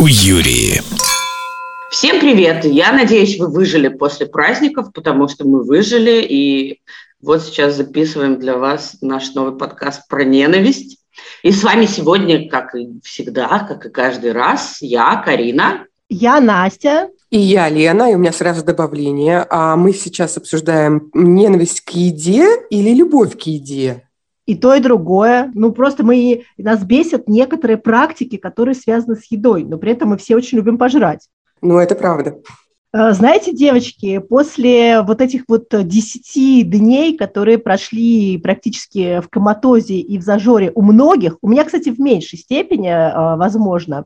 у Юрии. Всем привет! Я надеюсь, вы выжили после праздников, потому что мы выжили, и вот сейчас записываем для вас наш новый подкаст про ненависть. И с вами сегодня, как и всегда, как и каждый раз, я, Карина. Я, Настя. И я, Лена, и у меня сразу добавление. А мы сейчас обсуждаем ненависть к еде или любовь к еде? И то, и другое. Ну, просто мы, нас бесят некоторые практики, которые связаны с едой, но при этом мы все очень любим пожрать. Ну, это правда. Э, знаете, девочки, после вот этих вот 10 дней, которые прошли практически в коматозе и в зажоре у многих, у меня, кстати, в меньшей степени, э, возможно,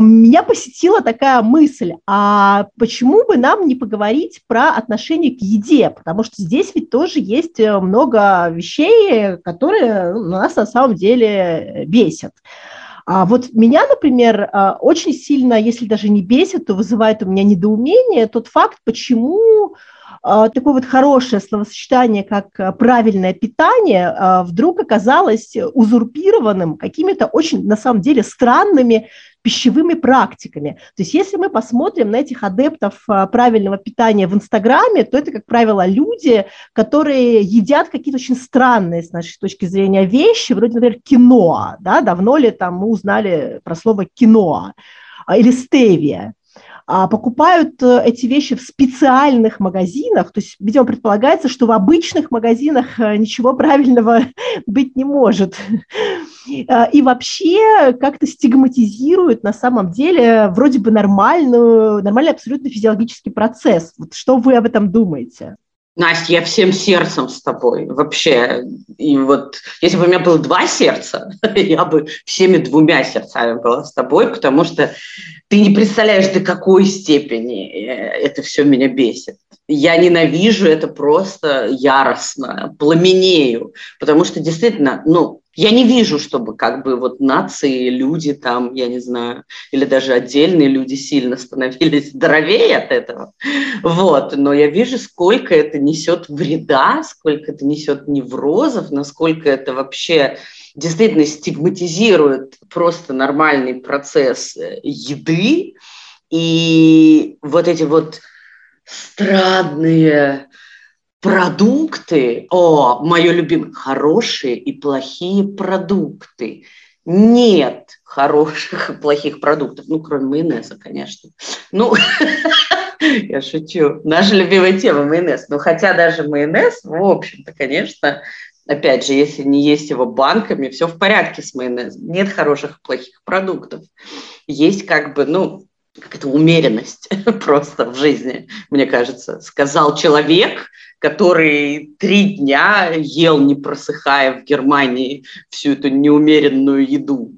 меня посетила такая мысль, а почему бы нам не поговорить про отношение к еде? Потому что здесь ведь тоже есть э, много вещей, которые нас на самом деле бесят. А вот меня, например, а, очень сильно, если даже не бесит, то вызывает у меня недоумение тот факт, почему а, такое вот хорошее словосочетание, как правильное питание, вдруг оказалось узурпированным какими-то очень, на самом деле, странными пищевыми практиками. То есть если мы посмотрим на этих адептов а, правильного питания в Инстаграме, то это, как правило, люди, которые едят какие-то очень странные, с нашей точки зрения, вещи, вроде, например, киноа. Да? Давно ли там мы узнали про слово киноа? Или стевия а, покупают э, эти вещи в специальных магазинах, то есть, видимо, предполагается, что в обычных магазинах э, ничего правильного быть не может. А, и вообще как-то стигматизируют на самом деле вроде бы нормальную, нормальный абсолютно физиологический процесс. Вот что вы об этом думаете? Настя, я всем сердцем с тобой вообще. И вот если бы у меня было два сердца, я бы всеми двумя сердцами была с тобой, потому что ты не представляешь, до какой степени э, это все меня бесит. Я ненавижу это просто яростно, пламенею, потому что действительно, ну, я не вижу, чтобы как бы вот нации, люди там, я не знаю, или даже отдельные люди сильно становились здоровее от этого. Вот. Но я вижу, сколько это несет вреда, сколько это несет неврозов, насколько это вообще действительно стигматизирует просто нормальный процесс э, еды. И вот эти вот странные продукты, о, мое любимое, хорошие и плохие продукты. Нет хороших и плохих продуктов, ну, кроме майонеза, конечно. Ну, я шучу. Наша любимая тема майонез. Ну, хотя даже майонез, в общем-то, конечно, опять же, если не есть его банками, все в порядке с майонезом. Нет хороших и плохих продуктов. Есть как бы, ну, какая-то умеренность просто в жизни, мне кажется. Сказал человек, который три дня ел, не просыхая в Германии всю эту неумеренную еду.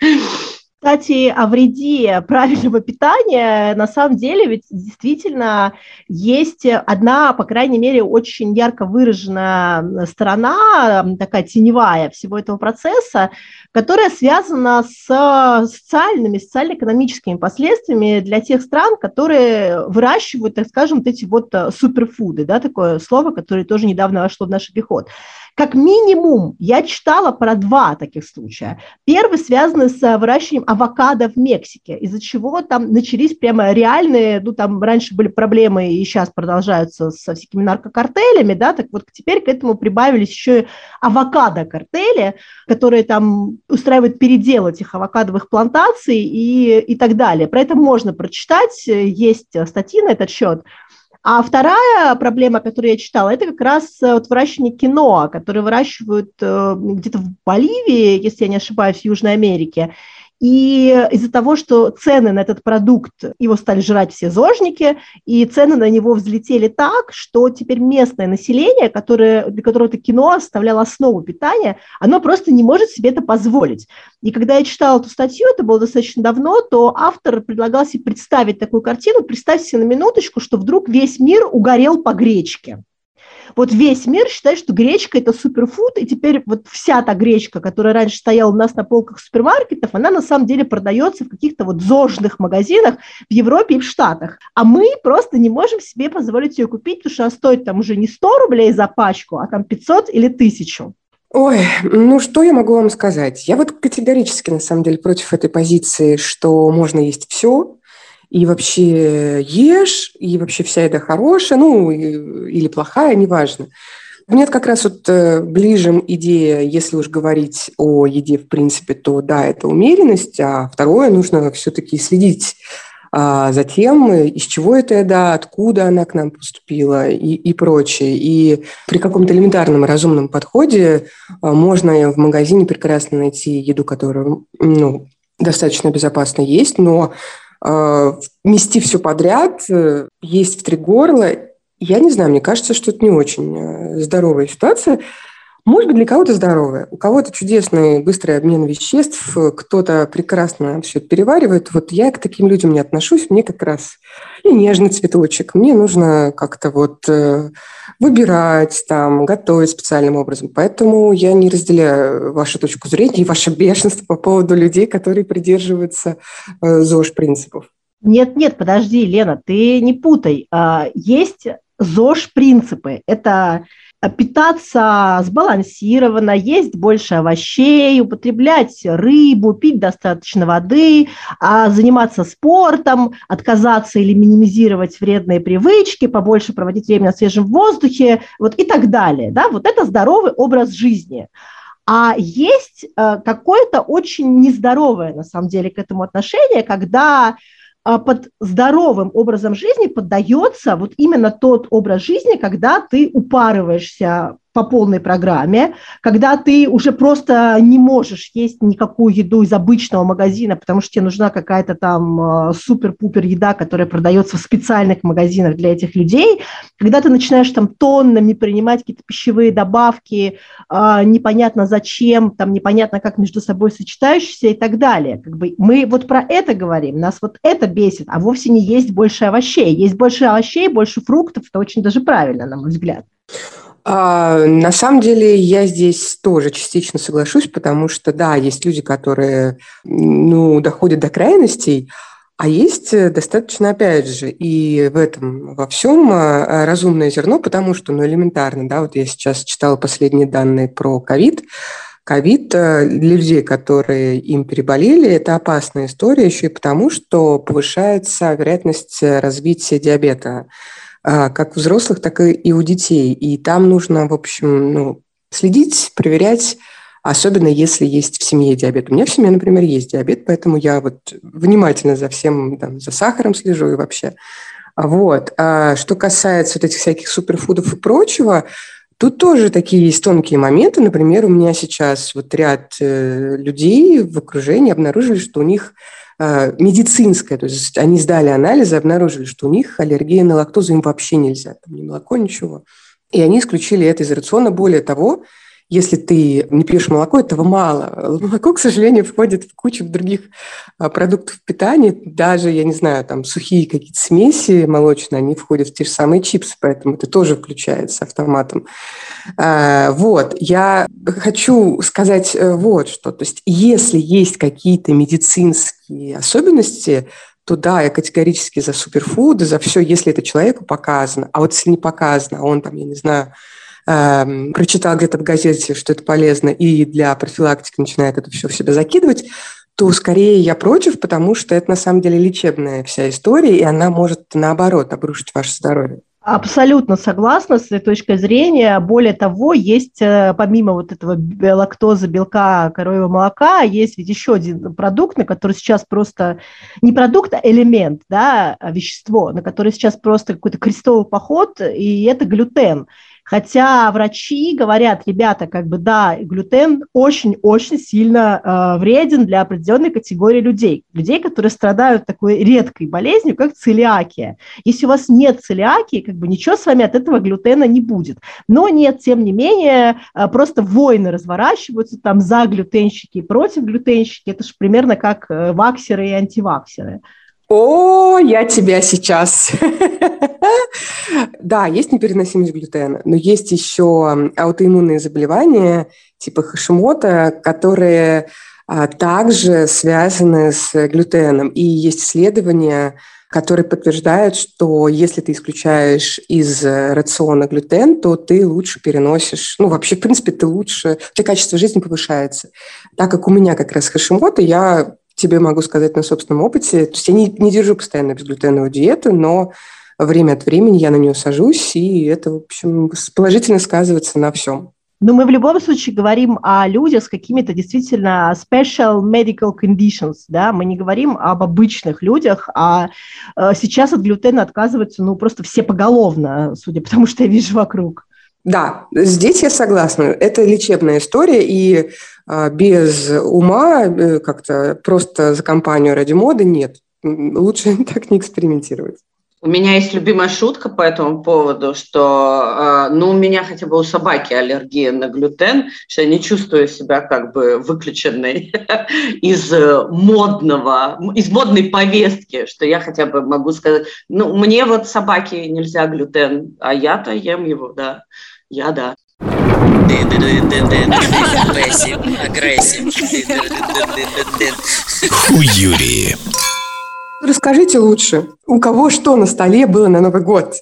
Кстати, о вреде правильного питания, на самом деле, ведь действительно есть одна, по крайней мере, очень ярко выраженная сторона, такая теневая всего этого процесса, которая связана с социальными, социально-экономическими последствиями для тех стран, которые выращивают, так скажем, вот эти вот суперфуды, да, такое слово, которое тоже недавно вошло в наш обиход. Как минимум, я читала про два таких случая. Первый связан с выращиванием авокадо в Мексике, из-за чего там начались прямо реальные, ну там раньше были проблемы и сейчас продолжаются со всякими наркокартелями, да, так вот теперь к этому прибавились еще и авокадо-картели, которые там устраивают передел этих авокадовых плантаций и, и так далее. Про это можно прочитать, есть статьи на этот счет. А вторая проблема, которую я читала, это как раз э, вот выращивание киноа, которые выращивают э, где-то в Боливии, если я не ошибаюсь, в Южной Америке. И из-за того, что цены на этот продукт, его стали жрать все зожники, и цены на него взлетели так, что теперь местное население, которое, для которого это кино составляло основу питания, оно просто не может себе это позволить. И когда я читала эту статью, это было достаточно давно, то автор предлагал себе представить такую картину. Представьте себе на минуточку, что вдруг весь мир угорел по гречке. Вот весь мир считает, что гречка – это суперфуд, и теперь вот вся та гречка, которая раньше стояла у нас на полках супермаркетов, она на самом деле продается в каких-то вот зожных магазинах в Европе и в Штатах. А мы просто не можем себе позволить ее купить, потому что она стоит там уже не 100 рублей за пачку, а там 500 или 1000. Ой, ну что я могу вам сказать? Я вот категорически, на самом деле, против этой позиции, что можно есть все, и вообще ешь, и вообще вся еда хорошая, ну, или плохая, неважно. Мне как раз вот э, ближе идея, если уж говорить о еде в принципе, то да, это умеренность, а второе, нужно все-таки следить а затем из чего эта еда, откуда она к нам поступила и, и прочее. И при каком-то элементарном разумном подходе а, можно в магазине прекрасно найти еду, которая ну, достаточно безопасно есть, но мести все подряд, э, есть в три горла, я не знаю, мне кажется, что это не очень э, здоровая ситуация. Может быть, для кого-то здоровая, у кого-то чудесный быстрый обмен веществ, кто-то прекрасно все это переваривает. Вот я к таким людям не отношусь, мне как раз и нежный цветочек. Мне нужно как-то вот э, выбирать, там, готовить специальным образом. Поэтому я не разделяю вашу точку зрения и ваше бешенство по поводу людей, которые придерживаются э, ЗОЖ-принципов. Нет, нет, подожди, Лена, ты не путай. А, есть ЗОЖ-принципы. Это питаться сбалансированно, есть больше овощей, употреблять рыбу, пить достаточно воды, а заниматься спортом, отказаться или минимизировать вредные привычки, побольше проводить время на свежем воздухе, вот и так далее. Да? Вот это здоровый образ жизни. А есть э, какое-то очень нездоровое, на самом деле, к этому отношение, когда под здоровым образом жизни поддается вот именно тот образ жизни, когда ты упарываешься по полной программе, когда ты уже просто не можешь есть никакую еду из обычного магазина, потому что тебе нужна какая-то там а, супер-пупер еда, которая продается в специальных магазинах для этих людей, когда ты начинаешь там тоннами принимать какие-то пищевые добавки, а, непонятно зачем, там непонятно как между собой сочетающиеся и так далее. Как бы мы вот про это говорим, нас вот это бесит, а вовсе не есть больше овощей. Есть больше овощей, больше фруктов, это очень даже правильно, на мой взгляд. А, на самом деле я здесь тоже частично соглашусь, потому что, да, есть люди, которые ну, доходят до крайностей, а есть э, достаточно, опять же, и в этом во всем а, разумное зерно, потому что, ну, элементарно, да, вот я сейчас читала последние данные про ковид. Ковид э, для людей, которые им переболели, это опасная история еще и потому, что повышается вероятность развития диабета. А, как у взрослых, так и у детей. И там нужно, в общем, ну, следить, проверять, особенно если есть в семье диабет. У меня в семье, например, есть диабет, поэтому я вот внимательно за всем, там, за сахаром слежу и вообще. Вот. А что касается вот этих всяких суперфудов и прочего, Тут тоже такие есть тонкие моменты. Например, у меня сейчас вот ряд э, людей в окружении обнаружили, что у них медицинская, то есть они сдали анализы, обнаружили, что у них аллергия на лактозу, им вообще нельзя, там ни молоко, ничего. И они исключили это из рациона. Более того, если ты не пьешь молоко, этого мало. Молоко, к сожалению, входит в кучу других а, продуктов питания. Даже, я не знаю, там сухие какие-то смеси молочные, они входят в те же самые чипсы, поэтому это тоже включается автоматом. А, вот, я хочу сказать э, вот что. То есть если есть какие-то медицинские особенности, то да, я категорически за суперфуды, за все, если это человеку показано. А вот если не показано, а он там, я не знаю, э, прочитал где-то в газете, что это полезно, и для профилактики начинает это все в себя закидывать, то скорее я против, потому что это на самом деле лечебная вся история, и она может наоборот обрушить ваше здоровье. Абсолютно согласна с этой точкой зрения. Более того, есть э, помимо вот этого лактозы, белка, коровьего молока, есть ведь еще один продукт, на который сейчас просто не продукт, а элемент, да, а вещество, на который сейчас просто какой-то крестовый поход, и это глютен. Хотя врачи говорят, ребята, как бы да, глютен очень-очень сильно э, вреден для определенной категории людей. Людей, которые страдают такой редкой болезнью, как целиакия. Если у вас нет целиакии, как бы ничего с вами от этого глютена не будет. Но нет, тем не менее, э, просто войны разворачиваются там за глютенщики и против глютенщики. Это же примерно как э, ваксеры и антиваксеры. О, я тебя сейчас. Да, есть непереносимость глютена, но есть еще аутоиммунные заболевания типа Хашимота, которые а, также связаны с глютеном. И есть исследования, который подтверждает, что если ты исключаешь из рациона глютен, то ты лучше переносишь, ну, вообще, в принципе, ты лучше, у тебя качество жизни повышается. Так как у меня как раз Хашимото, я тебе могу сказать на собственном опыте, то есть я не, не держу постоянно безглютеновую диету, но время от времени я на нее сажусь, и это, в общем, положительно сказывается на всем. Но мы в любом случае говорим о людях с какими-то действительно special medical conditions, да, мы не говорим об обычных людях, а э, сейчас от глютена отказываются, ну, просто все поголовно, судя по тому, что я вижу вокруг. Да, здесь я согласна. Это лечебная история, и э, без ума э, как-то просто за компанию ради моды нет. Лучше так не экспериментировать. У меня есть любимая шутка по этому поводу, что, э, ну, у меня хотя бы у собаки аллергия на глютен, что я не чувствую себя как бы выключенной из модного, из модной повестки, что я хотя бы могу сказать, ну, мне вот собаки нельзя глютен, а я-то ем его, да, я да. Хуюри. Расскажите лучше, у кого что на столе было на Новый год?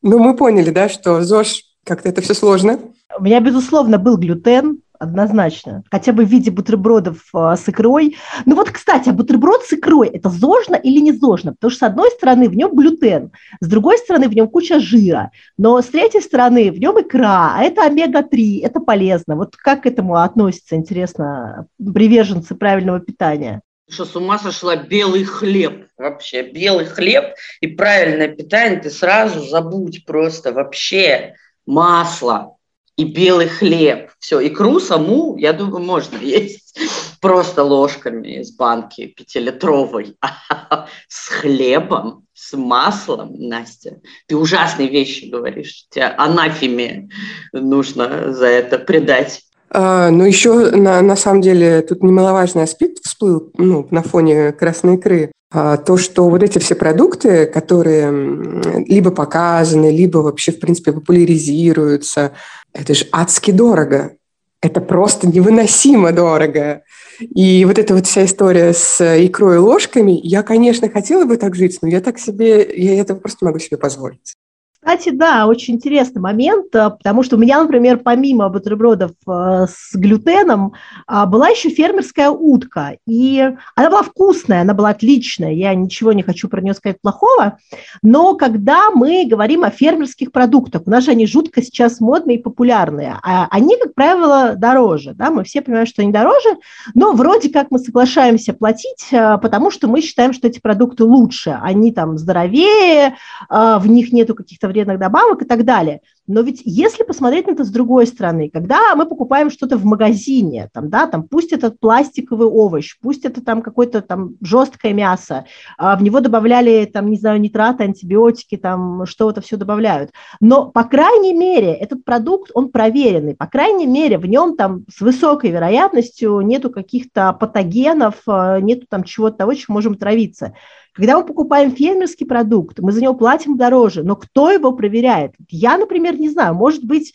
Ну, мы поняли, да, что ЗОЖ, как-то это все сложно. У меня, безусловно, был глютен, однозначно. Хотя бы в виде бутербродов а, с икрой. Ну вот, кстати, а бутерброд с икрой – это зожно или не зожно? Потому что, с одной стороны, в нем глютен, с другой стороны, в нем куча жира, но с третьей стороны, в нем икра, а это омега-3, это полезно. Вот как к этому относятся, интересно, приверженцы правильного питания? Что с ума сошла белый хлеб вообще. Белый хлеб и правильное питание ты сразу забудь просто вообще. Масло и белый хлеб. Все, икру саму, я думаю, можно есть просто ложками из банки пятилитровой. с хлебом, с маслом, Настя, ты ужасные вещи говоришь. Тебя анафеме нужно за это предать. А, но еще, на, на самом деле, тут немаловажный аспект всплыл ну, на фоне красной икры. А, то, что вот эти все продукты, которые либо показаны, либо вообще, в принципе, популяризируются, это же адски дорого. Это просто невыносимо дорого. И вот эта вот вся история с икрой и ложками, я, конечно, хотела бы так жить, но я так себе, я этого просто могу себе позволить. Кстати, да, очень интересный момент, э, потому что у меня, например, помимо бутербродов э, с глютеном, а, была еще фермерская утка. И она была вкусная, она была отличная, я ничего не хочу про нее сказать плохого. Но когда мы говорим о фермерских продуктах, у нас же они жутко сейчас модные и популярные, а они, как правило, дороже. Да? Мы все понимаем, что они дороже, но вроде как мы соглашаемся платить, потому что мы считаем, что эти продукты лучше, они там здоровее, в них нету каких-то вредных добавок и так далее. Но ведь если посмотреть на это с другой стороны, когда мы покупаем что-то в магазине, там, да, там, пусть это пластиковый овощ, пусть это там какое-то там жесткое мясо, а в него добавляли там, не знаю, нитраты, антибиотики, там что-то все добавляют. Но, по крайней мере, этот продукт, он проверенный, по крайней мере, в нем там с высокой вероятностью нету каких-то патогенов, а, нету там чего-то того, чем можем травиться. Когда мы покупаем фермерский продукт, мы за него платим дороже, но кто его проверяет? Я, например, не знаю, может быть,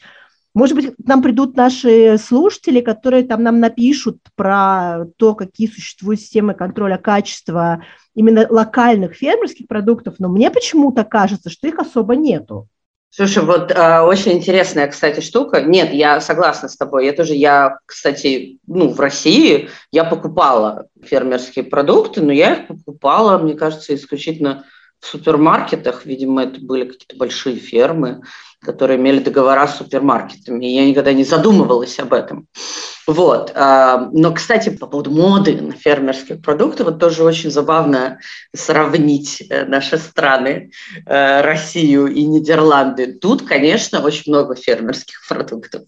может быть, к нам придут наши слушатели, которые там нам напишут про то, какие существуют системы контроля качества именно локальных фермерских продуктов, но мне почему-то кажется, что их особо нету. Слушай, вот э, очень интересная, кстати, штука. Нет, я согласна с тобой. Я тоже, я, кстати, ну, в России я покупала фермерские продукты, но я их покупала, мне кажется, исключительно в супермаркетах. Видимо, это были какие-то большие фермы которые имели договора с супермаркетами. Я никогда не задумывалась об этом. Вот. А, но, кстати, по поводу моды на фермерские продукты, вот тоже очень забавно сравнить э, наши страны, э, Россию и Нидерланды. Тут, конечно, очень много фермерских продуктов,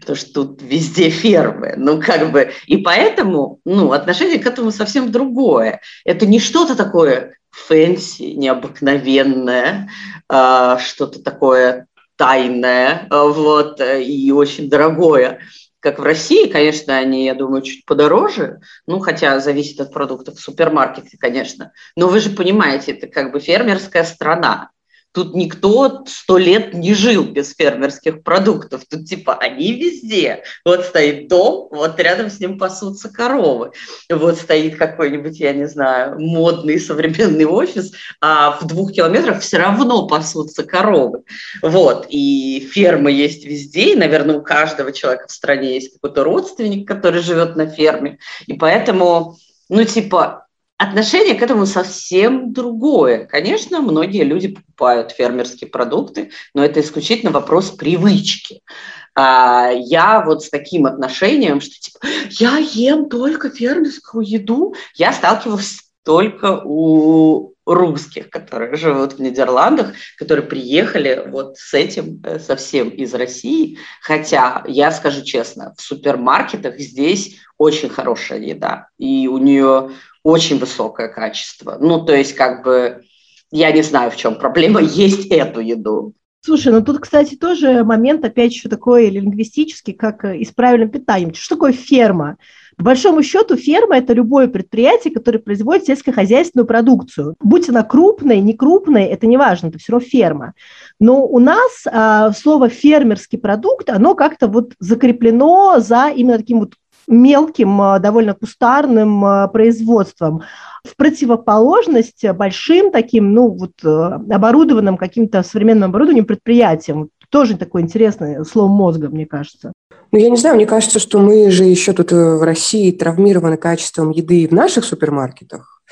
потому что тут везде фермы. Ну, как бы, и поэтому, ну, отношение к этому совсем другое. Это не что-то такое fancy, необыкновенное, а, что-то такое тайное э, вот, э, и очень дорогое. Как в России, конечно, они, я думаю, чуть подороже, ну, хотя зависит от продуктов в супермаркете, конечно. Но вы же понимаете, это как бы фермерская страна. Тут никто сто лет не жил без фермерских продуктов. Тут типа они везде. Вот стоит дом, вот рядом с ним пасутся коровы. Вот стоит какой-нибудь, я не знаю, модный современный офис, а в двух километрах все равно пасутся коровы. Вот. И фермы есть везде, и, наверное, у каждого человека в стране есть какой-то родственник, который живет на ферме. И поэтому, ну, типа, Отношение к этому совсем другое. Конечно, многие люди покупают фермерские продукты, но это исключительно вопрос привычки. А, я вот с таким отношением, что типа я ем только фермерскую еду, я сталкивалась только у русских, которые живут в Нидерландах, которые приехали вот с этим э, совсем из России. Хотя, я скажу честно, в супермаркетах здесь очень хорошая еда, и у нее очень высокое качество. Ну, то есть, как бы, я не знаю, в чем проблема, есть эту еду. Слушай, ну тут, кстати, тоже момент, опять еще такой лингвистический, как и с правильным питанием. Что такое ферма? По большому счету, ферма – это любое предприятие, которое производит сельскохозяйственную продукцию. Будь она крупной, не крупной, это не важно, это все равно ферма. Но у нас а, слово «фермерский продукт», оно как-то вот закреплено за именно таким вот мелким, а, довольно кустарным а, производством, в противоположность большим таким, ну, вот, э, оборудованным каким-то современным оборудованием предприятиям. Тоже такое интересное слово мозга, мне кажется. Ну, я не знаю, мне кажется, что мы же еще тут э, в России травмированы качеством еды в наших супермаркетах.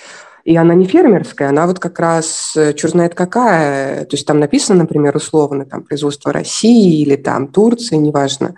И она не фермерская, она вот как раз э, черт знает какая. То есть там написано, например, условно, там, производство России или там Турции, неважно.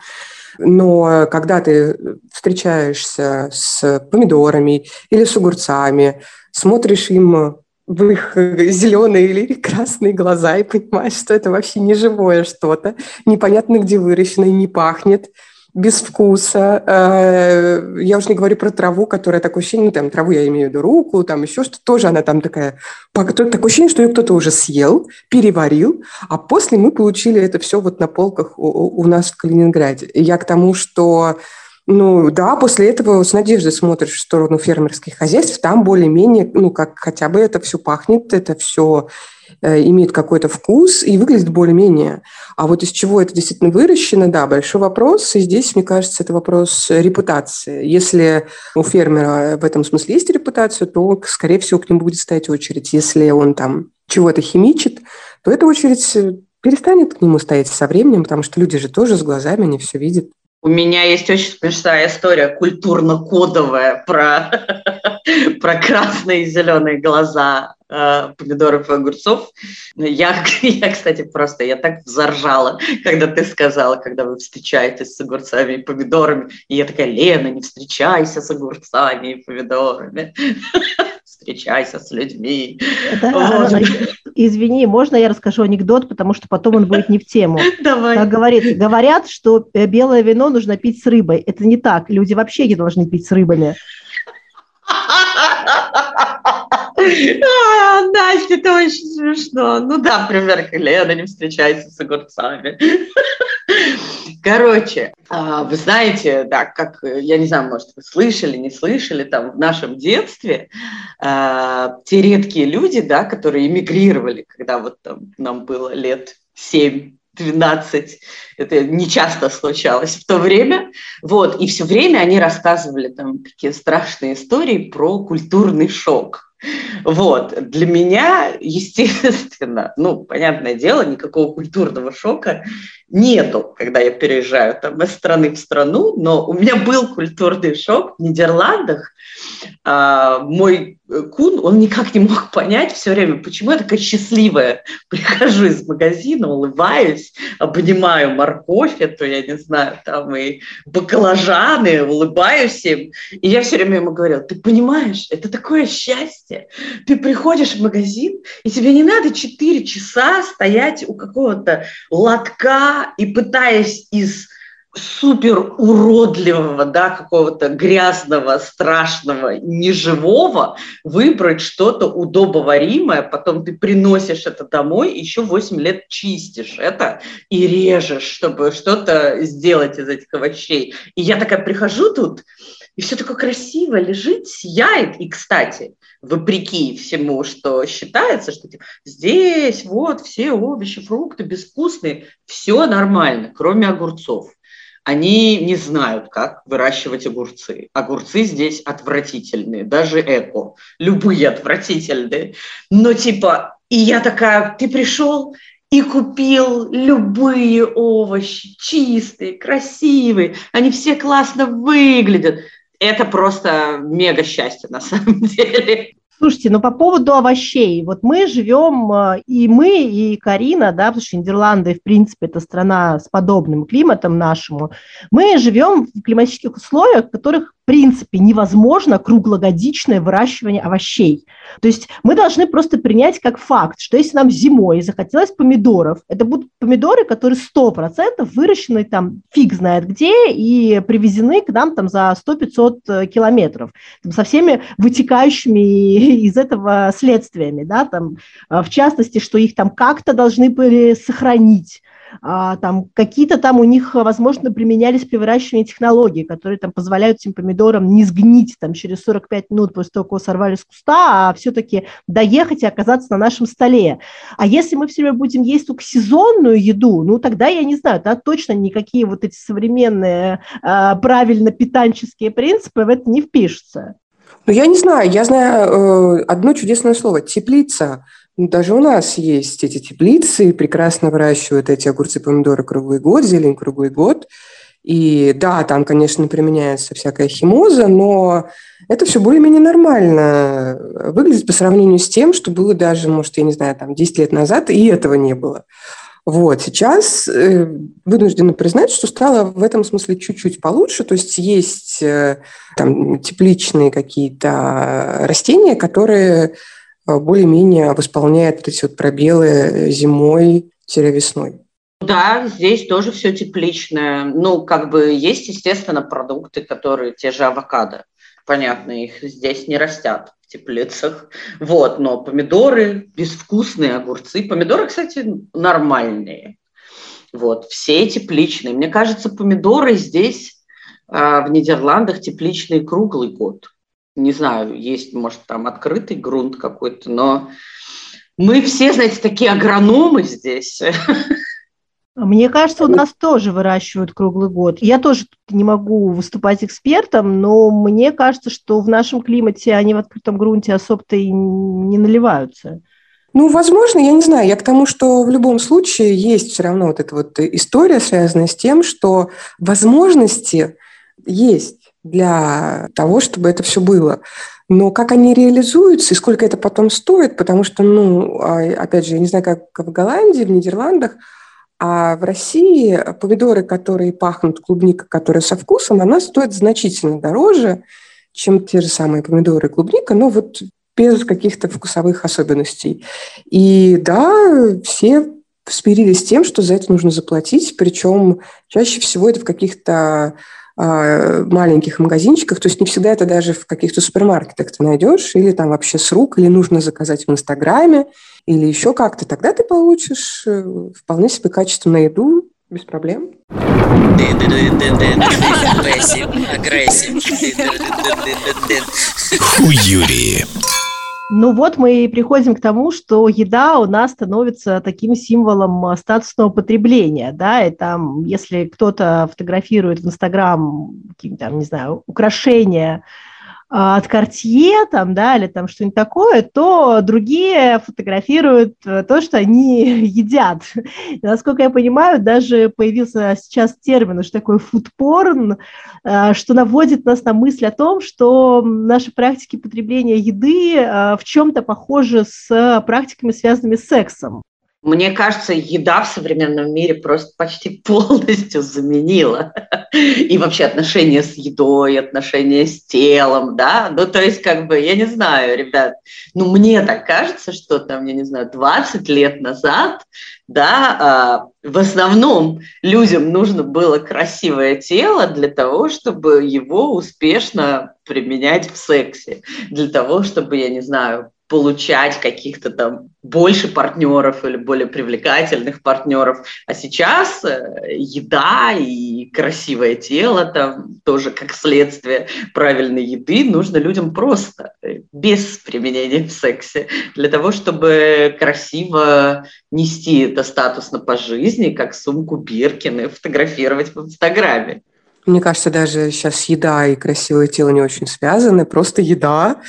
Но когда ты встречаешься с помидорами или с огурцами, смотришь им в их зеленые или красные глаза и понимаешь, что это вообще не живое что-то, непонятно где выращено и не пахнет – без вкуса. Э, я уже не говорю про траву, которая такое ощущение, ну, там, траву я имею в виду руку, там еще что-то, тоже она там такая, такое ощущение, что ее кто-то уже съел, переварил, а после мы получили это все вот на полках у, у нас в Калининграде. Я к тому, что ну да, после этого с надеждой смотришь в сторону фермерских хозяйств, там более-менее, ну как хотя бы это все пахнет, это все имеет какой-то вкус и выглядит более-менее. А вот из чего это действительно выращено, да, большой вопрос. И здесь, мне кажется, это вопрос репутации. Если у фермера в этом смысле есть репутация, то, скорее всего, к нему будет стоять очередь. Если он там чего-то химичит, то эта очередь перестанет к нему стоять со временем, потому что люди же тоже с глазами, они все видят. У меня есть очень смешная история, культурно-кодовая, про, про красные и зеленые глаза э, помидоров и огурцов. Я, я, кстати, просто, я так заржала, когда ты сказала, когда вы встречаетесь с огурцами и помидорами. И я такая, Лена, не встречайся с огурцами и помидорами. Встречайся с людьми. Да. Извини, можно я расскажу анекдот, потому что потом он будет не в тему. Давай. Как говорит, говорят, что э, белое вино нужно пить с рыбой. Это не так. Люди вообще не должны пить с рыбами. А, Настя, это очень смешно. Ну да, например, Лена не встречается с огурцами. Короче, а, вы знаете, да, как, я не знаю, может, вы слышали, не слышали, там в нашем детстве а, те редкие люди, да, которые эмигрировали, когда вот там нам было лет 7 12. Это не часто случалось в то время. Вот. И все время они рассказывали там такие страшные истории про культурный шок. Вот. Для меня, естественно, ну, понятное дело, никакого культурного шока нету, когда я переезжаю там из страны в страну, но у меня был культурный шок в Нидерландах. А, мой Кун, он никак не мог понять все время, почему я такая счастливая. Прихожу из магазина, улыбаюсь, обнимаю морковь эту, я не знаю, там и баклажаны, улыбаюсь им. И я все время ему говорила, ты понимаешь, это такое счастье. Ты приходишь в магазин, и тебе не надо 4 часа стоять у какого-то лотка и пытаясь из супер уродливого, да, какого-то грязного, страшного, неживого, выбрать что-то удобоваримое, потом ты приносишь это домой, еще 8 лет чистишь это и режешь, чтобы что-то сделать из этих овощей. И я такая прихожу тут, и все такое красиво лежит, сияет. И, кстати, вопреки всему, что считается, что типа, здесь вот все овощи, фрукты безвкусные, все нормально, кроме огурцов они не знают, как выращивать огурцы. Огурцы здесь отвратительные, даже эко, любые отвратительные. Но типа, и я такая, ты пришел и купил любые овощи, чистые, красивые, они все классно выглядят. Это просто мега счастье на самом деле. Слушайте, ну по поводу овощей, вот мы живем, э, и мы, и Карина, да, потому что Нидерланды, в принципе, это страна с подобным климатом нашему, мы живем в климатических условиях, в которых принципе невозможно круглогодичное выращивание овощей. То есть мы должны просто принять как факт, что если нам зимой захотелось помидоров, это будут помидоры, которые 100% выращены там фиг знает где и привезены к нам там за 100-500 э, километров, там, со всеми вытекающими из этого следствиями, да, там, э, в частности, что их там как-то должны были сохранить, а, там какие-то там у них, возможно, применялись при выращивании технологии, которые там позволяют этим помидорам не сгнить там через 45 минут после того, как его сорвали с куста, а все-таки доехать и оказаться на нашем столе. А если мы все время будем есть только сезонную еду, ну тогда я не знаю, да, точно никакие вот эти современные э, правильно питанческие принципы в это не впишутся. Ну, я не знаю. Я знаю э, одно чудесное слово – теплица. Ну, даже у нас есть эти теплицы, прекрасно выращивают эти огурцы, помидоры круглый год, зелень круглый год. И да, там, конечно, применяется всякая химоза, но это все более-менее нормально выглядит по сравнению с тем, что было даже, может, я не знаю, там 10 лет назад, и этого не было. Вот, сейчас э, вынуждена признать, что стало в этом смысле чуть-чуть получше, то есть есть э, там тепличные какие-то растения, которые более-менее восполняет вот эти вот пробелы зимой-весной. Да, здесь тоже все тепличное. Ну, как бы есть, естественно, продукты, которые те же авокадо. Понятно, их здесь не растят в теплицах. Вот, но помидоры, безвкусные огурцы. Помидоры, кстати, нормальные. Вот, все тепличные. Мне кажется, помидоры здесь, э, в Нидерландах, тепличные круглый год не знаю, есть, может, там открытый грунт какой-то, но мы все, знаете, такие агрономы здесь. Мне кажется, у нас тоже выращивают круглый год. Я тоже не могу выступать экспертом, но мне кажется, что в нашем климате они в открытом грунте особо-то и не наливаются. Ну, возможно, я не знаю. Я к тому, что в любом случае есть все равно вот эта вот история, связанная с тем, что возможности есть для того, чтобы это все было. Но как они реализуются и сколько это потом стоит, потому что, ну, а, опять же, я не знаю, как в Голландии, в Нидерландах, а в России помидоры, которые пахнут клубника, которая со вкусом, она стоит значительно дороже, чем те же самые помидоры и клубника, но вот без каких-то вкусовых особенностей. И да, все смирились с тем, что за это нужно заплатить, причем чаще всего это в каких-то маленьких магазинчиках, то есть не всегда это даже в каких-то супермаркетах ты найдешь, или там вообще с рук, или нужно заказать в Инстаграме, или еще как-то, тогда ты получишь э, вполне себе качественную еду без проблем. У Юрии. Ну вот мы и приходим к тому, что еда у нас становится таким символом а, статусного потребления, да, и там, если кто-то фотографирует в Инстаграм, не знаю, украшения от Cartier, там, да, или там что-нибудь такое, то другие фотографируют э, то, что они едят. И, насколько я понимаю, даже появился сейчас термин, что такое фудпорн, э, что наводит нас на мысль о том, что наши практики потребления еды э, в чем-то похожи с практиками, связанными с сексом. Мне кажется, еда в современном мире просто почти полностью заменила. И вообще отношения с едой, отношения с телом, да. Ну, то есть, как бы, я не знаю, ребят, ну, мне так кажется, что там, я не знаю, 20 лет назад да, а, в основном людям нужно было красивое тело для того, чтобы его успешно применять в сексе, для того, чтобы, я не знаю, получать каких-то там больше партнеров или более привлекательных партнеров. А сейчас э, еда и красивое тело, там тоже как следствие правильной еды, нужно людям просто, э, без применения в сексе, для того, чтобы красиво нести это статусно по жизни, как сумку Биркин и фотографировать в Инстаграме. Мне кажется, даже сейчас еда и красивое тело не очень связаны, просто еда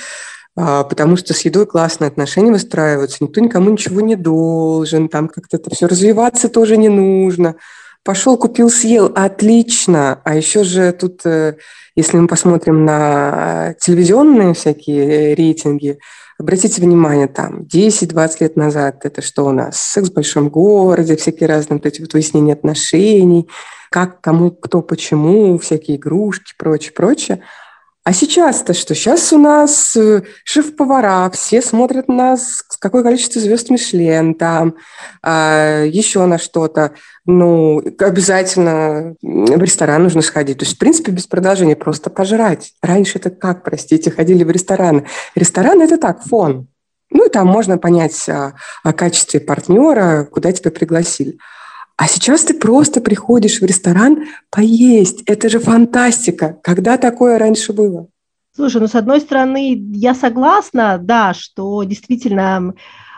потому что с едой классные отношения выстраиваются, никто никому ничего не должен, там как-то это все развиваться тоже не нужно. Пошел, купил, съел, отлично. А еще же тут, э, если мы посмотрим на телевизионные всякие рейтинги, обратите внимание, там 10-20 лет назад это что у нас? Секс в большом городе, всякие разные вот эти вот выяснения отношений, как, кому, кто, почему, всякие игрушки, прочее, прочее. А сейчас-то что? Сейчас у нас э, шеф-повара, все смотрят на нас, какое количество звезд Мишлен там, а, еще на что-то. Ну, обязательно в ресторан нужно сходить. То есть, в принципе, без продолжения просто пожрать. Раньше это как, простите, ходили в рестораны? Ресторан – это так, фон. Ну, и там можно понять о, о качестве партнера, куда тебя пригласили. А сейчас ты просто приходишь в ресторан поесть. Это же фантастика. Когда такое раньше было? Слушай, ну, с одной стороны, я согласна, да, что действительно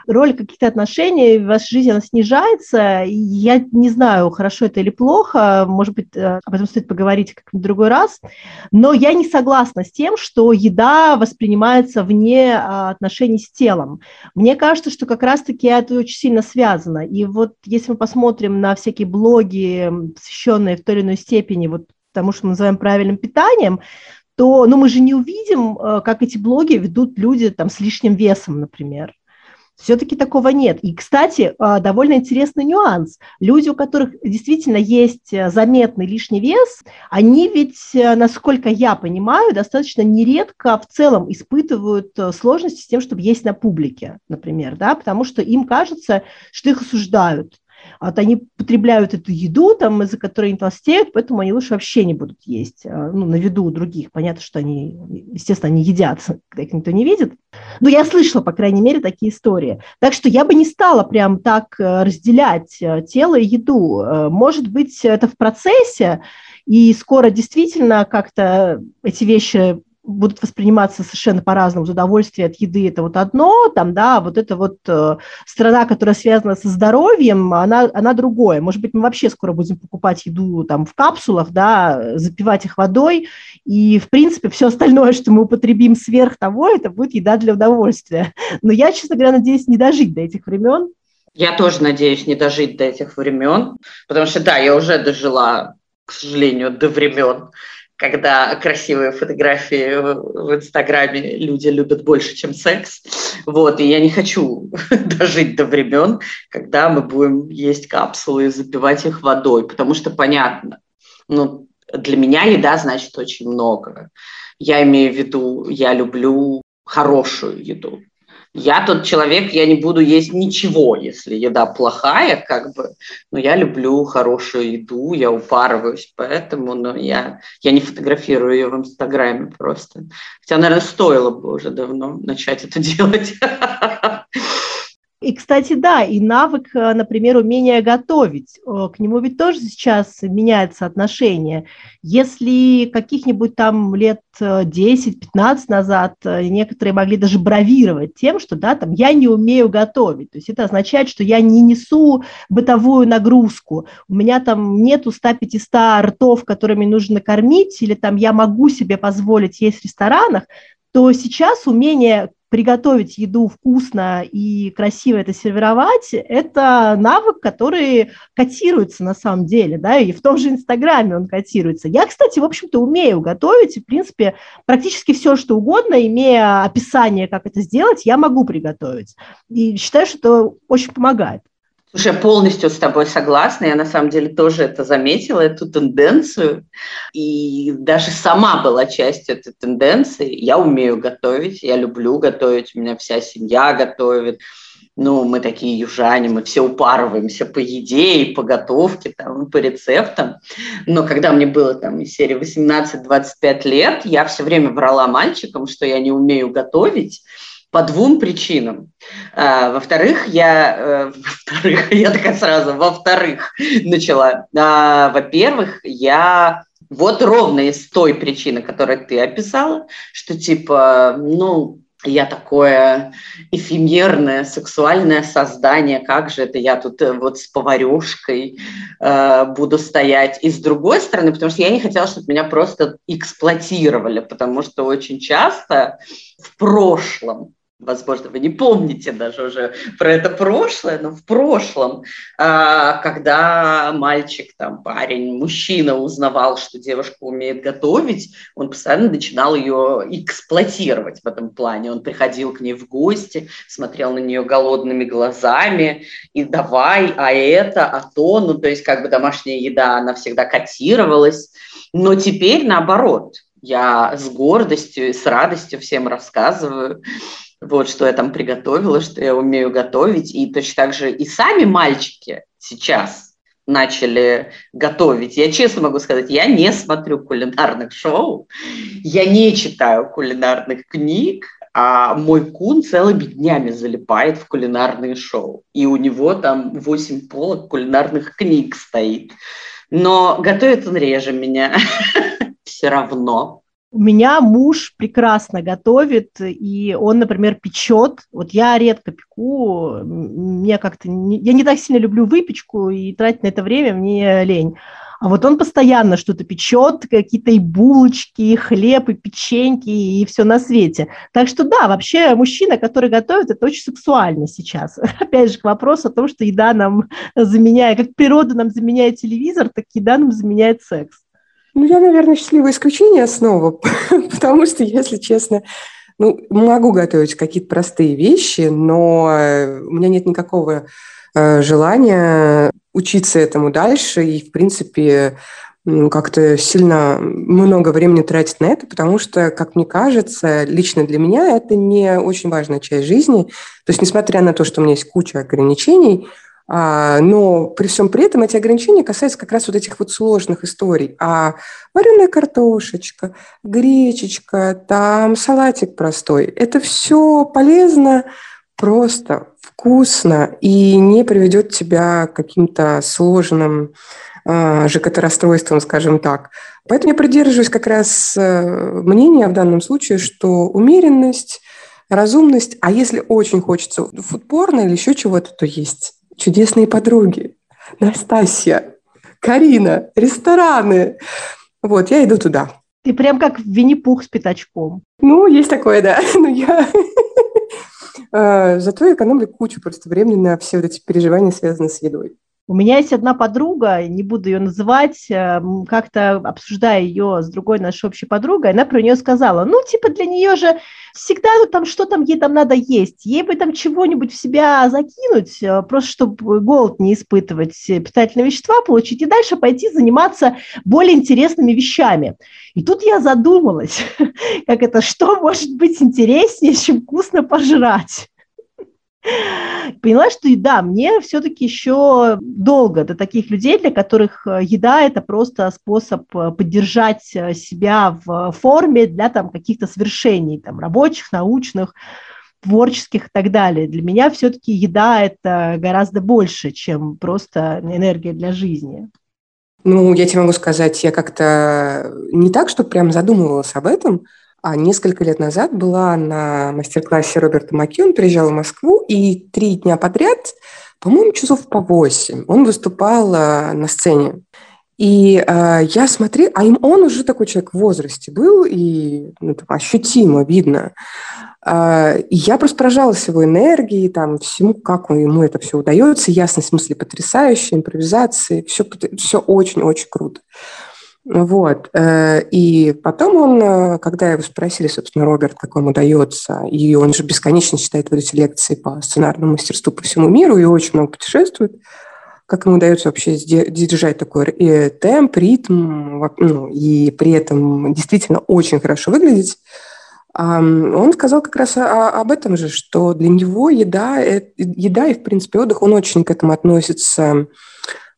роль каких-то отношений в вашей жизни она снижается. Я не знаю, хорошо это или плохо, может быть, э, об этом стоит поговорить как в другой раз, но я не согласна с тем, что еда воспринимается вне а, отношений с телом. Мне кажется, что как раз-таки это очень сильно связано. И вот если мы посмотрим на всякие блоги, посвященные в той или иной степени вот тому, что мы называем правильным питанием, то ну, мы же не увидим, э, как эти блоги ведут люди там, с лишним весом, например. Все-таки такого нет. И, кстати, а, довольно интересный нюанс. Люди, у которых действительно есть э, заметный лишний вес, они ведь, э, насколько я понимаю, достаточно нередко в целом испытывают э, сложности с тем, чтобы есть на публике, например, да, потому что им кажется, что их осуждают. Вот они потребляют эту еду, там, из-за которой они толстеют, поэтому они лучше вообще не будут есть а, ну, на виду у других. Понятно, что они, естественно, они едят, когда их никто не видит. Но я слышала, по крайней мере, такие истории. Так что я бы не стала прям так э, разделять э, тело и еду. Э, может быть, это в процессе, и скоро действительно как-то эти вещи будут восприниматься совершенно по-разному. Удовольствие от еды – это вот одно, там, да, вот это вот э, страна, которая связана со здоровьем, она, она другое. Может быть, мы вообще скоро будем покупать еду там в капсулах, да, запивать их водой, и, в принципе, все остальное, что мы употребим сверх того, это будет еда для удовольствия. Но я, честно говоря, надеюсь не дожить до этих времен. Я тоже надеюсь не дожить до этих времен, потому что, да, я уже дожила, к сожалению, до времен, когда красивые фотографии в Инстаграме люди любят больше, чем секс. Вот, и я не хочу дожить до времен, когда мы будем есть капсулы и запивать их водой, потому что понятно, ну, для меня еда значит очень много. Я имею в виду, я люблю хорошую еду. Я тот человек, я не буду есть ничего, если еда плохая, как бы. Но я люблю хорошую еду, я упарываюсь, поэтому, но я, я не фотографирую ее в Инстаграме просто. Хотя, наверное, стоило бы уже давно начать это делать. И, кстати, да, и навык, э, например, умение готовить. Э, к нему ведь тоже сейчас меняется отношение. Если каких-нибудь там лет 10-15 э, назад некоторые могли даже бравировать тем, что да, там, я не умею готовить. То есть это означает, что я не несу бытовую нагрузку. У меня там нету 100-500 ртов, которыми нужно кормить, или там я могу себе позволить есть в ресторанах, то сейчас умение приготовить еду вкусно и красиво это сервировать, это навык, который котируется на самом деле, да, и в том же Инстаграме он котируется. Я, кстати, в общем-то, умею готовить, и, в принципе, практически все, что угодно, имея описание, как это сделать, я могу приготовить. И считаю, что это очень помогает. Я полностью с тобой согласна. Я на самом деле тоже это заметила, эту тенденцию. И даже сама была частью этой тенденции. Я умею готовить, я люблю готовить, у меня вся семья готовит. ну, мы такие южане, мы все упарываемся по еде и по готовке, там, по рецептам. Но когда мне было там из серии 18-25 лет, я все время врала мальчикам, что я не умею готовить, по двум причинам. А, во-вторых, я, э, во-вторых, я такая сразу, во-вторых, начала. А, во-первых, я вот ровно из той причины, которую ты описала, что типа, ну, я такое эфемерное сексуальное создание, как же это я тут э, вот с поварешкой э, буду стоять. И с другой стороны, потому что я не хотела, чтобы меня просто эксплуатировали, потому что очень часто в прошлом возможно, вы не помните даже уже про это прошлое, но в прошлом, а, когда мальчик, там, парень, мужчина узнавал, что девушка умеет готовить, он постоянно начинал ее эксплуатировать в этом плане. Он приходил к ней в гости, смотрел на нее голодными глазами и давай, а это, а то, ну, то есть как бы домашняя еда, она всегда котировалась. Но теперь наоборот, я с гордостью и с радостью всем рассказываю, вот что я там приготовила, что я умею готовить. И точно так же и сами мальчики сейчас начали готовить. Я честно могу сказать, я не смотрю кулинарных шоу, я не читаю кулинарных книг, а мой кун целыми днями залипает в кулинарные шоу. И у него там 8 полок кулинарных книг стоит. Но готовит он реже меня все равно. У меня муж прекрасно готовит, и он, например, печет. Вот я редко пеку, мне как-то не, я не так сильно люблю выпечку и тратить на это время мне лень. А вот он постоянно что-то печет, какие-то и булочки, и хлеб, и печеньки, и все на свете. Так что да, вообще мужчина, который готовит, это очень сексуально сейчас. Опять же, к вопросу о том, что еда нам заменяет, как природа нам заменяет телевизор, так еда нам заменяет секс. Ну, я, наверное, счастливое исключение снова, потому что, если честно, ну, могу готовить какие-то простые вещи, но э, у меня нет никакого э, желания учиться этому дальше и, в принципе, как-то сильно много времени тратить на это, потому что, как мне кажется, лично для меня это не очень важная часть жизни. То есть, несмотря на то, что у меня есть куча ограничений, но при всем при этом эти ограничения касаются как раз вот этих вот сложных историй. А вареная картошечка, гречечка, там салатик простой, это все полезно, просто вкусно и не приведет тебя к каким-то сложным а, ЖКТ-расстройствам, скажем так. Поэтому я придерживаюсь как раз э, мнения в данном случае, что умеренность, разумность, а если очень хочется фудпорно или еще чего-то, то есть чудесные подруги, Настасья, Карина, рестораны. Вот, я иду туда. Ты прям как Винни-Пух с пятачком. Ну, есть такое, да. Но я... А, зато экономлю кучу просто времени на все вот эти переживания, связанные с едой. У меня есть одна подруга, не буду ее называть, э, как-то обсуждая ее с другой нашей общей подругой, она про нее сказала, ну, типа, для нее же всегда там, что там ей там надо есть, ей бы там чего-нибудь в себя закинуть, э, просто чтобы голод не испытывать, э, питательные вещества получить, и дальше пойти заниматься более интересными вещами. И тут я задумалась, как это, что может быть интереснее, чем вкусно пожрать? Поняла, что да, мне все-таки еще долго до таких людей, для которых э, еда – это просто способ э, поддержать э, себя в форме для там, каких-то свершений, там, рабочих, научных, творческих и так далее. Для меня все-таки еда – это гораздо больше, чем просто энергия для жизни. Ну, я тебе могу сказать, я как-то не так, что прям задумывалась об этом, а несколько лет назад была на мастер-классе Роберта Маки. Он приезжал в Москву, и три дня подряд, по-моему, часов по восемь, он выступал э, на сцене. И э, я смотрю, а им он уже такой человек в возрасте был, и ну, там, ощутимо видно. Э, и я просто поражалась его энергией, там, всему, как он, ему это все удается, ясность смысле потрясающая, импровизации, все, все очень-очень круто. Вот. Э, и потом он, э, когда его спросили, собственно, Роберт, как вам удается, и он же бесконечно читает вот эти лекции по сценарному мастерству по всему миру и очень много путешествует, как ему удается вообще держать такой и темп, ритм, ну, и при этом действительно очень хорошо выглядеть. он сказал как раз об этом же, что для него еда, еда и, в принципе, отдых, он очень к этому относится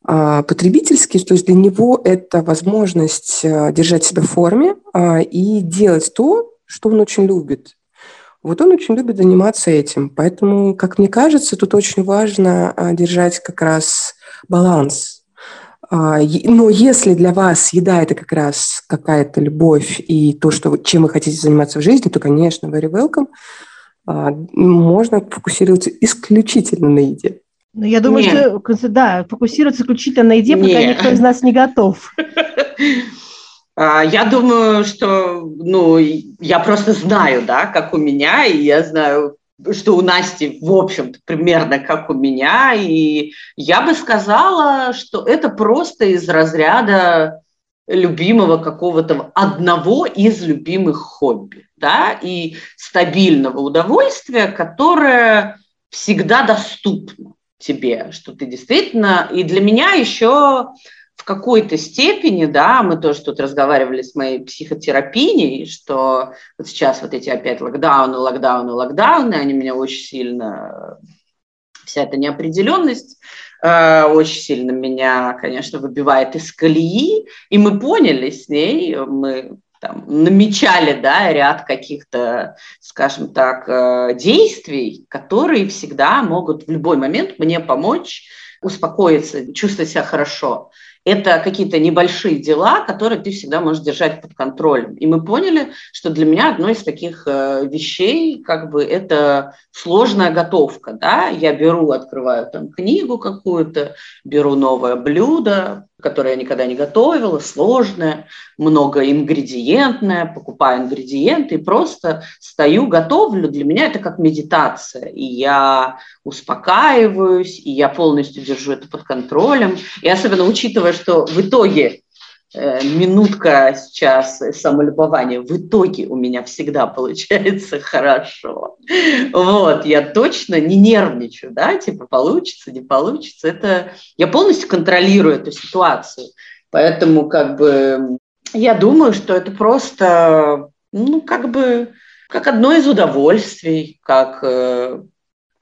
потребительский, то есть для него это возможность а, держать себя в форме а, и делать то, что он очень любит. Вот он очень любит заниматься этим. Поэтому, как мне кажется, тут очень важно держать как раз баланс а, но если для вас еда – это как раз какая-то любовь и то, что, чем вы хотите заниматься в жизни, то, конечно, very welcome. А, можно фокусироваться исключительно на еде. Ну, я думаю, Нет. что да, фокусироваться исключительно на еде, пока Нет. никто из нас не готов. А, я думаю, что, ну, я просто знаю, да, как у меня, и я знаю, что у Насти, в общем-то, примерно как у меня. И я бы сказала, что это просто из разряда любимого какого-то одного из любимых хобби, да, и стабильного удовольствия, которое всегда доступно тебе, что ты действительно... И для меня еще в какой-то степени, да, мы тоже тут разговаривали с моей психотерапией, что вот сейчас вот эти опять локдауны, локдауны, локдауны, они меня очень сильно, вся эта неопределенность э, очень сильно меня, конечно, выбивает из колеи, и мы поняли с ней, мы там, намечали да, ряд каких-то, скажем так, э, действий, которые всегда могут в любой момент мне помочь успокоиться, чувствовать себя хорошо это какие-то небольшие дела, которые ты всегда можешь держать под контролем. И мы поняли, что для меня одно из таких э, вещей, как бы, это сложная готовка. Да? Я беру, открываю там книгу какую-то, беру новое блюдо, которое я никогда не готовила, сложное, многоингредиентное, покупаю ингредиенты и просто стою, готовлю. Для меня это как медитация. И я успокаиваюсь, и я полностью держу это под контролем. И особенно учитывая, что в итоге э, минутка сейчас самолюбования, в итоге у меня всегда получается хорошо. Вот, я точно не нервничаю, да, типа получится, не получится. Это я полностью контролирую эту ситуацию. Поэтому как бы я думаю, что это просто, ну, как бы, как одно из удовольствий, как э,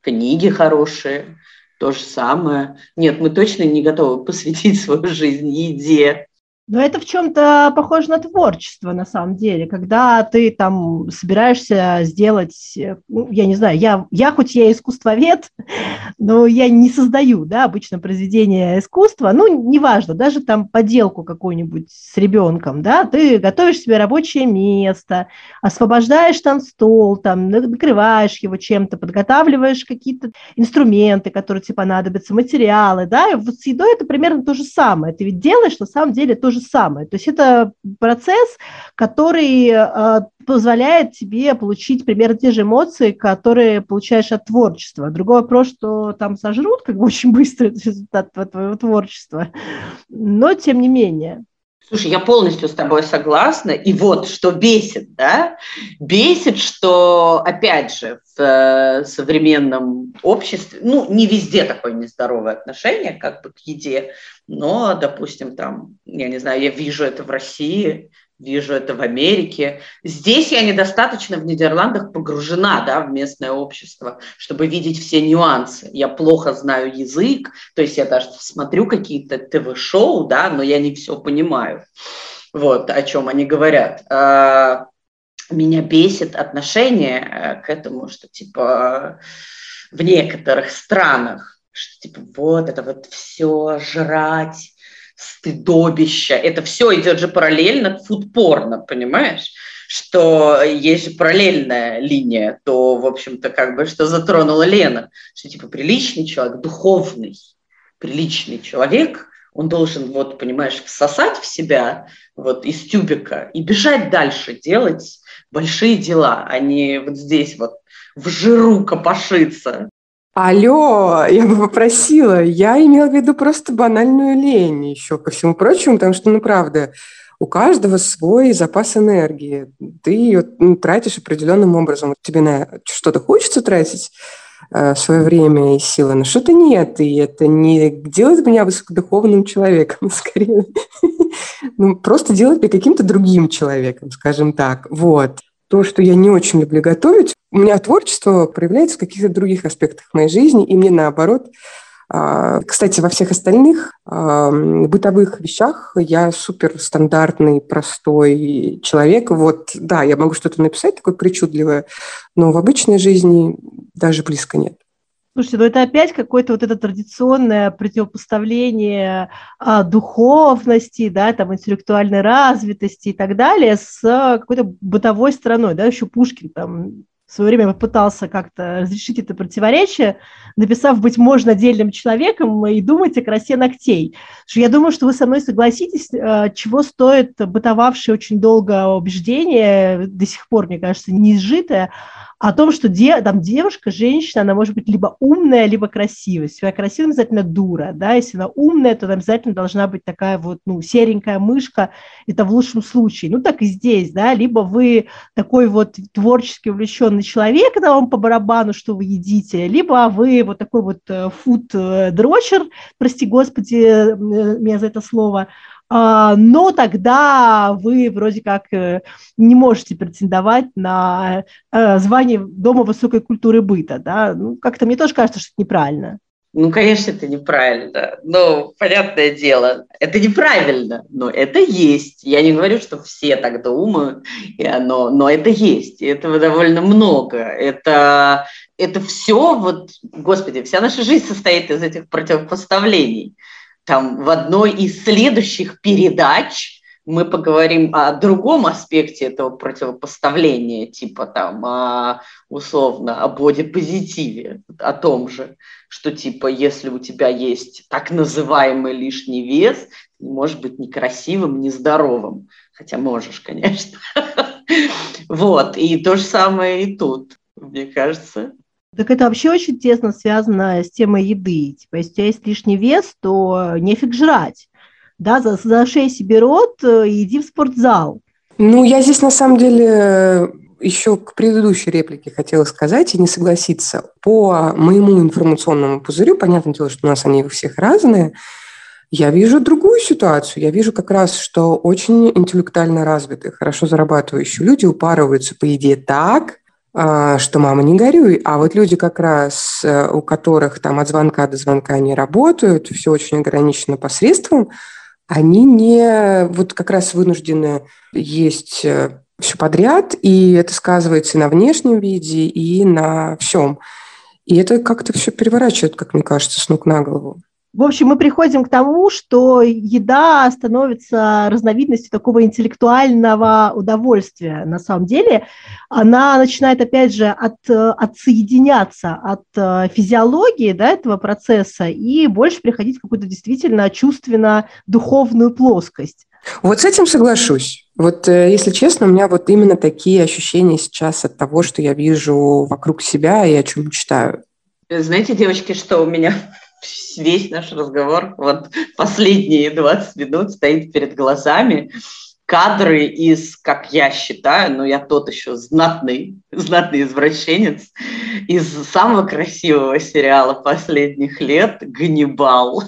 книги хорошие, то же самое. Нет, мы точно не готовы посвятить свою жизнь еде. Но это в чем-то похоже на творчество, на самом деле, когда ты там собираешься сделать, ну, я не знаю, я, я хоть я искусствовед, но я не создаю, да, обычно произведение искусства, ну, неважно, даже там поделку какую-нибудь с ребенком, да, ты готовишь себе рабочее место, освобождаешь там стол, там, накрываешь его чем-то, подготавливаешь какие-то инструменты, которые тебе понадобятся, материалы, да, и вот с едой это примерно то же самое, ты ведь делаешь на самом деле то же самое. То есть это процесс, который э, позволяет тебе получить примерно те же эмоции, которые получаешь от творчества. Другой вопрос, что там сожрут как бы очень быстро результат твоего творчества, но тем не менее. Слушай, я полностью с тобой согласна. И вот что бесит, да? Бесит, что, опять же, в э, современном обществе, ну, не везде такое нездоровое отношение как бы к еде, но, допустим, там, я не знаю, я вижу это в России, вижу это в Америке. Здесь я недостаточно в Нидерландах погружена да, в местное общество, чтобы видеть все нюансы. Я плохо знаю язык, то есть я даже смотрю какие-то ТВ-шоу, да, но я не все понимаю, вот, о чем они говорят. А, меня бесит отношение э, к этому, что типа в некоторых странах, что типа вот это вот все жрать, стыдобища. Это все идет же параллельно фудпорно, понимаешь? Что есть же параллельная линия, то, в общем-то, как бы, что затронула Лена, что, типа, приличный человек, духовный, приличный человек, он должен, вот, понимаешь, всосать в себя вот из тюбика и бежать дальше, делать большие дела, а не вот здесь вот в жиру копошиться. Алло, я бы попросила. Я имела в виду просто банальную лень еще ко всему прочему, потому что, ну, правда, у каждого свой запас энергии. Ты ее ну, тратишь определенным образом. Тебе на что-то хочется тратить э, свое время и силы, но что-то нет. И это не делает меня высокодуховным человеком, скорее. ну, просто делает меня каким-то другим человеком, скажем так. Вот. То, что я не очень люблю готовить. У меня творчество проявляется в каких-то других аспектах моей жизни, и мне наоборот а, кстати, во всех остальных бытовых вещах я супер стандартный, простой человек. Вот, да, я могу что-то написать такое причудливое, но в обычной жизни даже близко нет. Слушайте, ну это опять какое-то вот это традиционное противопоставление а, духовности, да, там, интеллектуальной развитости и так далее с какой-то бытовой стороной, да, еще Пушкин там в свое время попытался как-то разрешить это противоречие, написав «Быть можно отдельным человеком» и думать о красе ногтей. Я думаю, что вы со мной согласитесь, э, чего стоит бытовавшее очень долго убеждение, до сих пор, мне кажется, не изжитое, о том, что де, там девушка, женщина, она может быть либо умная, либо красивая. Если она красивая, обязательно дура, да, если она умная, то обязательно должна быть такая вот, ну, серенькая мышка, это в лучшем случае. Ну, так и здесь, да, либо вы такой вот творчески увлеченный человек, да, вам по барабану, что вы едите, либо вы вот такой вот э, фуд-дрочер, прости господи э, меня за это слово, но тогда вы вроде как э, не можете претендовать на э, звание Дома высокой культуры быта. Да? Ну, как-то мне тоже кажется, что это неправильно. Ну, конечно, это неправильно. Но, понятное дело, это неправильно, но это есть. Я не говорю, что все так думают, но, но это есть. Этого довольно много. Это, это все, вот, господи, вся наша жизнь состоит из этих противопоставлений там в одной из следующих передач мы поговорим о другом аспекте этого противопоставления, типа там о, условно о бодипозитиве, о том же, что типа если у тебя есть так называемый лишний вес, ты можешь быть некрасивым, нездоровым, хотя можешь, конечно. Вот, и то же самое и тут, мне кажется. Так это вообще очень тесно связано с темой еды. Типа, если у тебя есть лишний вес, то нефиг жрать. Да, за, зашей себе рот э, и иди в спортзал. Ну, я здесь на самом деле еще к предыдущей реплике хотела сказать и не согласиться. По моему информационному пузырю, понятное дело, что у нас они у всех разные, я вижу другую ситуацию. Я вижу как раз, что очень интеллектуально развитые, хорошо зарабатывающие люди упарываются по еде так, что мама, не горюй. А вот люди как раз, э, у которых там от звонка до звонка не работают, все очень ограничено посредством, они не вот как раз вынуждены есть э, все подряд, и это сказывается и на внешнем виде, и на всем. И это как-то все переворачивает, как мне кажется, с ног на голову. В общем, мы приходим к тому, что еда становится разновидностью такого интеллектуального удовольствия. На самом деле она начинает, опять же, от, отсоединяться от э, физиологии да, этого процесса и больше приходить в какую-то действительно чувственно-духовную плоскость. Вот с этим соглашусь. Вот, э, если честно, у меня вот именно такие ощущения сейчас от того, что я вижу вокруг себя и о чем читаю. Знаете, девочки, что у меня весь наш разговор, вот последние 20 минут стоит перед глазами кадры из, как я считаю, ну я тот еще знатный, знатный извращенец, из самого красивого сериала последних лет «Ганнибал».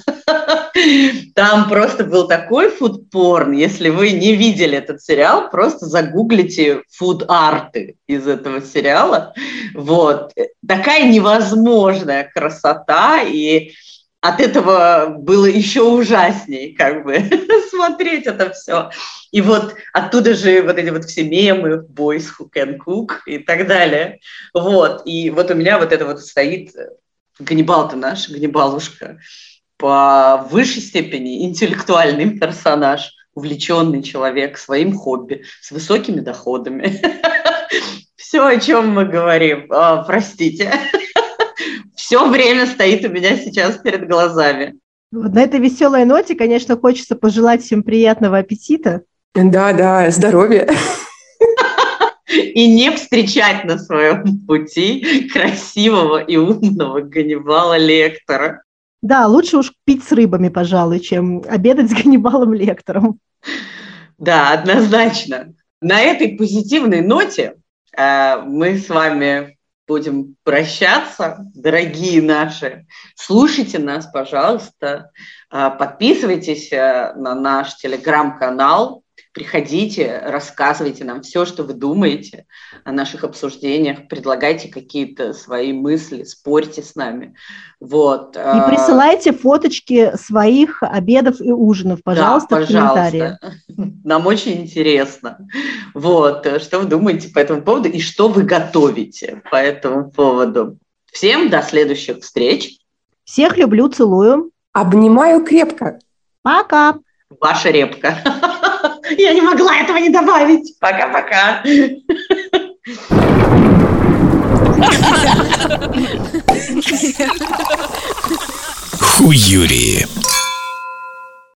Там просто был такой фудпорн. Если вы не видели этот сериал, просто загуглите фуд-арты из этого сериала. Вот. Такая невозможная красота и от этого было еще ужаснее, как бы, смотреть это все. И вот оттуда же вот эти вот все мемы, boys who can cook и так далее. Вот, и вот у меня вот это вот стоит э, Ганнибал-то наш, Ганнибалушка, по высшей степени интеллектуальный персонаж, увлеченный человек своим хобби, с высокими доходами. Все, о чем мы говорим. А, простите все время стоит у меня сейчас перед глазами. Вот на этой веселой ноте, конечно, хочется пожелать всем приятного аппетита. Да, да, здоровья. И не встречать на своем пути красивого и умного Ганнибала Лектора. Да, лучше уж пить с рыбами, пожалуй, чем обедать с Ганнибалом Лектором. Да, однозначно. На этой позитивной ноте э, мы с вами будем прощаться, дорогие наши. Слушайте нас, пожалуйста, а, подписывайтесь э, на наш телеграм-канал, Приходите, рассказывайте нам все, что вы думаете о наших обсуждениях, предлагайте какие-то свои мысли, спорьте с нами. Вот. И а, присылайте фоточки своих обедов и ужинов, пожалуйста, да, пожалуйста. в комментариях. Нам очень интересно. Вот, что вы думаете по этому поводу и что вы готовите по этому поводу. Всем до следующих встреч. Всех люблю, целую. Обнимаю крепко. Пока. Ваша репка. Я не могла этого не добавить. Пока-пока. Хуюри.